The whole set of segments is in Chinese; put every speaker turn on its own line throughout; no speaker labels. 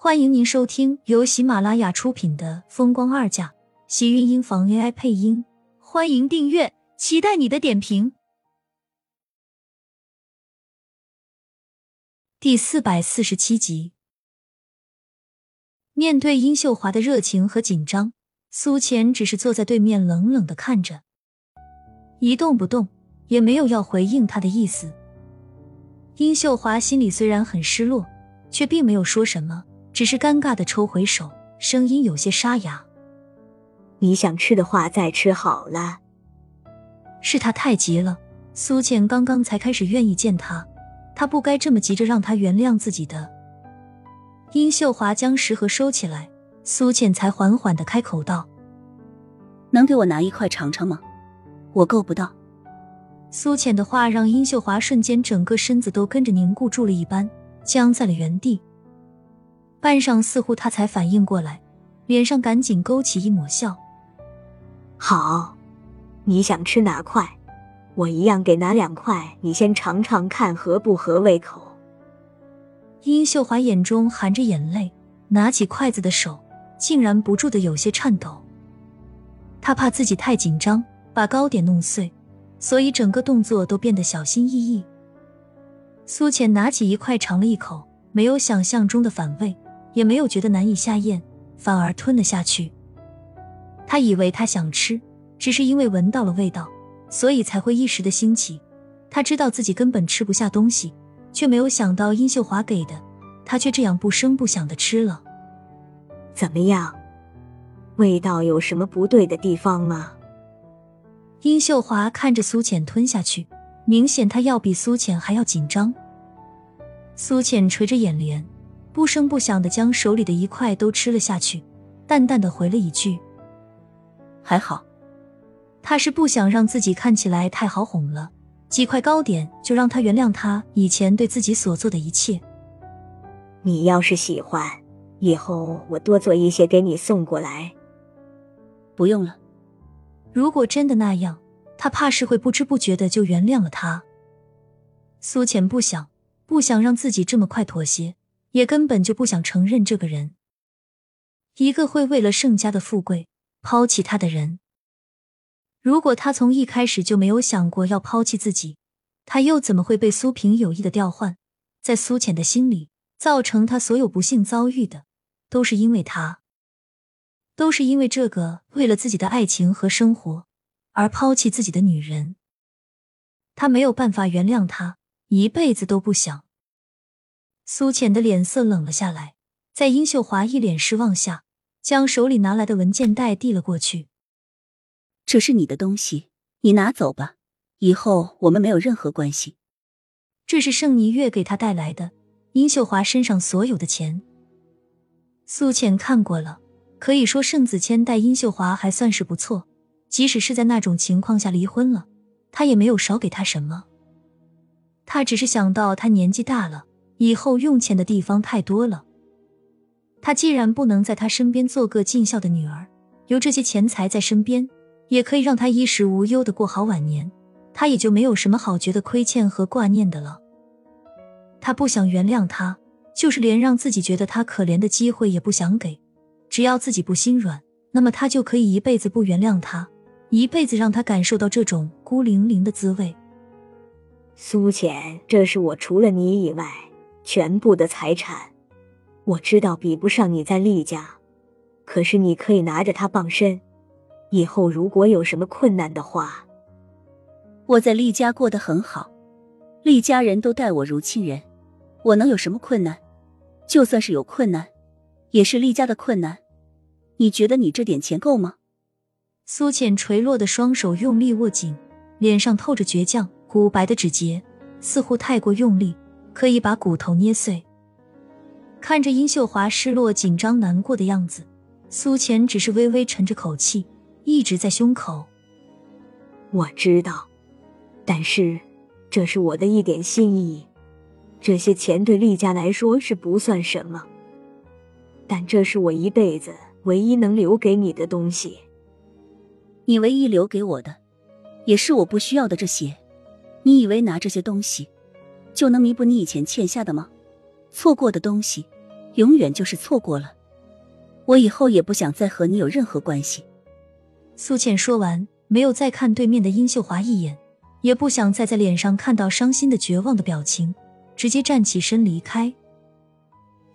欢迎您收听由喜马拉雅出品的《风光二嫁》，喜运音房 AI 配音。欢迎订阅，期待你的点评。第四百四十七集，面对殷秀华的热情和紧张，苏浅只是坐在对面，冷冷的看着，一动不动，也没有要回应他的意思。殷秀华心里虽然很失落，却并没有说什么。只是尴尬的抽回手，声音有些沙哑：“
你想吃的话再吃好了。”
是他太急了。苏倩刚刚才开始愿意见他，他不该这么急着让他原谅自己的。殷秀华将食盒收起来，苏倩才缓缓的开口道：“
能给我拿一块尝尝吗？我够不到。”
苏倩的话让殷秀华瞬间整个身子都跟着凝固住了一般，僵在了原地。半晌，似乎他才反应过来，脸上赶紧勾起一抹笑。
好，你想吃哪块，我一样给拿两块，你先尝尝看合不合胃口。
殷秀华眼中含着眼泪，拿起筷子的手竟然不住的有些颤抖。他怕自己太紧张，把糕点弄碎，所以整个动作都变得小心翼翼。苏浅拿起一块尝了一口，没有想象中的反胃。也没有觉得难以下咽，反而吞了下去。他以为他想吃，只是因为闻到了味道，所以才会一时的兴起。他知道自己根本吃不下东西，却没有想到殷秀华给的，他却这样不声不响的吃了。
怎么样？味道有什么不对的地方吗？
殷秀华看着苏浅吞下去，明显他要比苏浅还要紧张。苏浅垂着眼帘。不声不响的将手里的一块都吃了下去，淡淡的回了一句：“
还好。”
他是不想让自己看起来太好哄了，几块糕点就让他原谅他以前对自己所做的一切。
你要是喜欢，以后我多做一些给你送过来。
不用了。
如果真的那样，他怕是会不知不觉的就原谅了他。苏浅不想，不想让自己这么快妥协。也根本就不想承认这个人，一个会为了盛家的富贵抛弃他的人。如果他从一开始就没有想过要抛弃自己，他又怎么会被苏萍有意的调换？在苏浅的心里，造成他所有不幸遭遇的，都是因为他，都是因为这个为了自己的爱情和生活而抛弃自己的女人。他没有办法原谅他，一辈子都不想。苏浅的脸色冷了下来，在殷秀华一脸失望下，将手里拿来的文件袋递了过去。
这是你的东西，你拿走吧，以后我们没有任何关系。
这是盛霓月给他带来的，殷秀华身上所有的钱。苏浅看过了，可以说盛子谦待殷秀华还算是不错，即使是在那种情况下离婚了，他也没有少给他什么。他只是想到他年纪大了。以后用钱的地方太多了，他既然不能在他身边做个尽孝的女儿，有这些钱财在身边，也可以让他衣食无忧的过好晚年，他也就没有什么好觉得亏欠和挂念的了。他不想原谅他，就是连让自己觉得他可怜的机会也不想给。只要自己不心软，那么他就可以一辈子不原谅他，一辈子让他感受到这种孤零零的滋味。
苏浅，这是我除了你以外。全部的财产，我知道比不上你在厉家，可是你可以拿着它傍身。以后如果有什么困难的话，
我在厉家过得很好，厉家人都待我如亲人，我能有什么困难？就算是有困难，也是厉家的困难。你觉得你这点钱够吗？
苏浅垂落的双手用力握紧，脸上透着倔强，古白的指节似乎太过用力。可以把骨头捏碎。看着殷秀华失落、紧张、难过的样子，苏浅只是微微沉着口气，一直在胸口。
我知道，但是这是我的一点心意。这些钱对厉家来说是不算什么，但这是我一辈子唯一能留给你的东西。
你唯一留给我的，也是我不需要的这些。你以为拿这些东西？就能弥补你以前欠下的吗？错过的东西，永远就是错过了。我以后也不想再和你有任何关系。
苏浅说完，没有再看对面的殷秀华一眼，也不想再在脸上看到伤心的绝望的表情，直接站起身离开。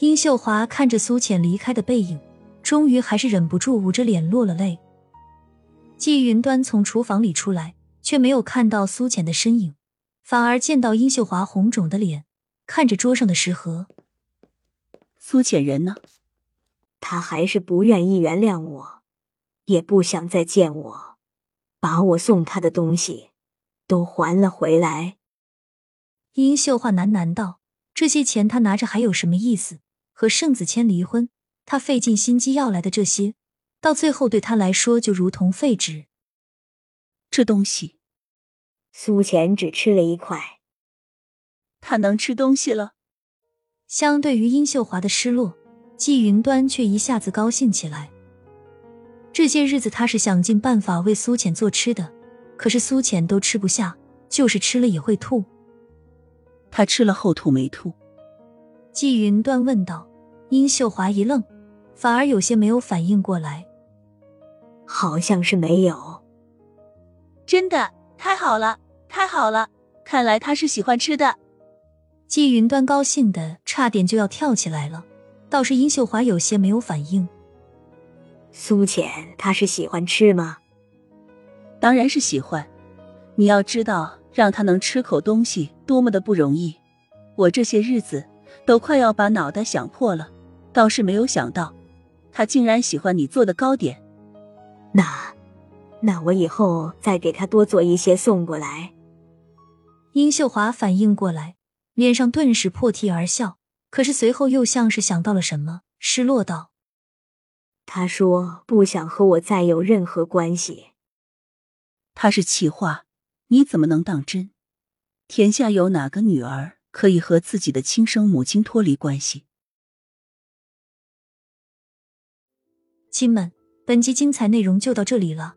殷秀华看着苏浅离开的背影，终于还是忍不住捂着脸落了泪。季云端从厨房里出来，却没有看到苏浅的身影，反而见到殷秀华红肿的脸，看着桌上的食盒。
苏浅人呢？
他还是不愿意原谅我。也不想再见我，把我送他的东西都还了回来。
殷秀华喃喃道：“这些钱他拿着还有什么意思？和盛子谦离婚，他费尽心机要来的这些，到最后对他来说就如同废纸。
这东西，
苏浅只吃了一块。
他能吃东西了。
相对于殷秀华的失落，季云端却一下子高兴起来。”这些日子，他是想尽办法为苏浅做吃的，可是苏浅都吃不下，就是吃了也会吐。
他吃了后吐没吐？
季云端问道。殷秀华一愣，反而有些没有反应过来。
好像是没有。
真的，太好了，太好了！看来他是喜欢吃的。
季云端高兴的差点就要跳起来了，倒是殷秀华有些没有反应。
苏浅，他是喜欢吃吗？
当然是喜欢。你要知道，让他能吃口东西多么的不容易。我这些日子都快要把脑袋想破了，倒是没有想到，他竟然喜欢你做的糕点。
那，那我以后再给他多做一些送过来。
殷秀华反应过来，脸上顿时破涕而笑，可是随后又像是想到了什么，失落道。
他说不想和我再有任何关系。
他是气话，你怎么能当真？天下有哪个女儿可以和自己的亲生母亲脱离关系？
亲们，本集精彩内容就到这里了，